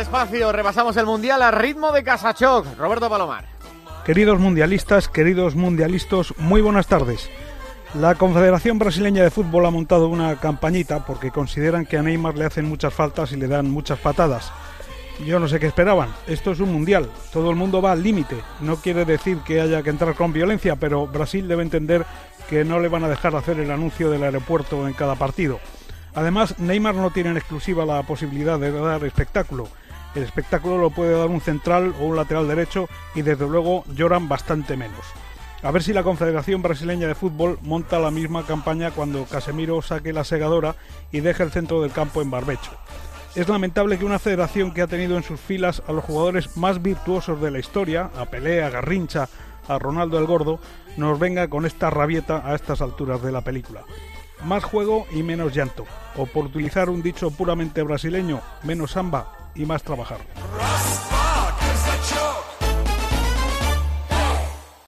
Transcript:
espacio. Repasamos el Mundial a ritmo de Casachoc. Roberto Palomar. Queridos mundialistas, queridos mundialistas, muy buenas tardes. La Confederación Brasileña de Fútbol ha montado una campañita porque consideran que a Neymar le hacen muchas faltas y le dan muchas patadas. Yo no sé qué esperaban. Esto es un mundial. Todo el mundo va al límite. No quiere decir que haya que entrar con violencia, pero Brasil debe entender que no le van a dejar hacer el anuncio del aeropuerto en cada partido. Además, Neymar no tiene en exclusiva la posibilidad de dar espectáculo. El espectáculo lo puede dar un central o un lateral derecho y desde luego lloran bastante menos. A ver si la Confederación Brasileña de Fútbol monta la misma campaña cuando Casemiro saque la segadora y deje el centro del campo en barbecho. Es lamentable que una federación que ha tenido en sus filas a los jugadores más virtuosos de la historia, a Pelé, a Garrincha, a Ronaldo el Gordo, nos venga con esta rabieta a estas alturas de la película. Más juego y menos llanto, o por utilizar un dicho puramente brasileño, menos samba y más trabajar.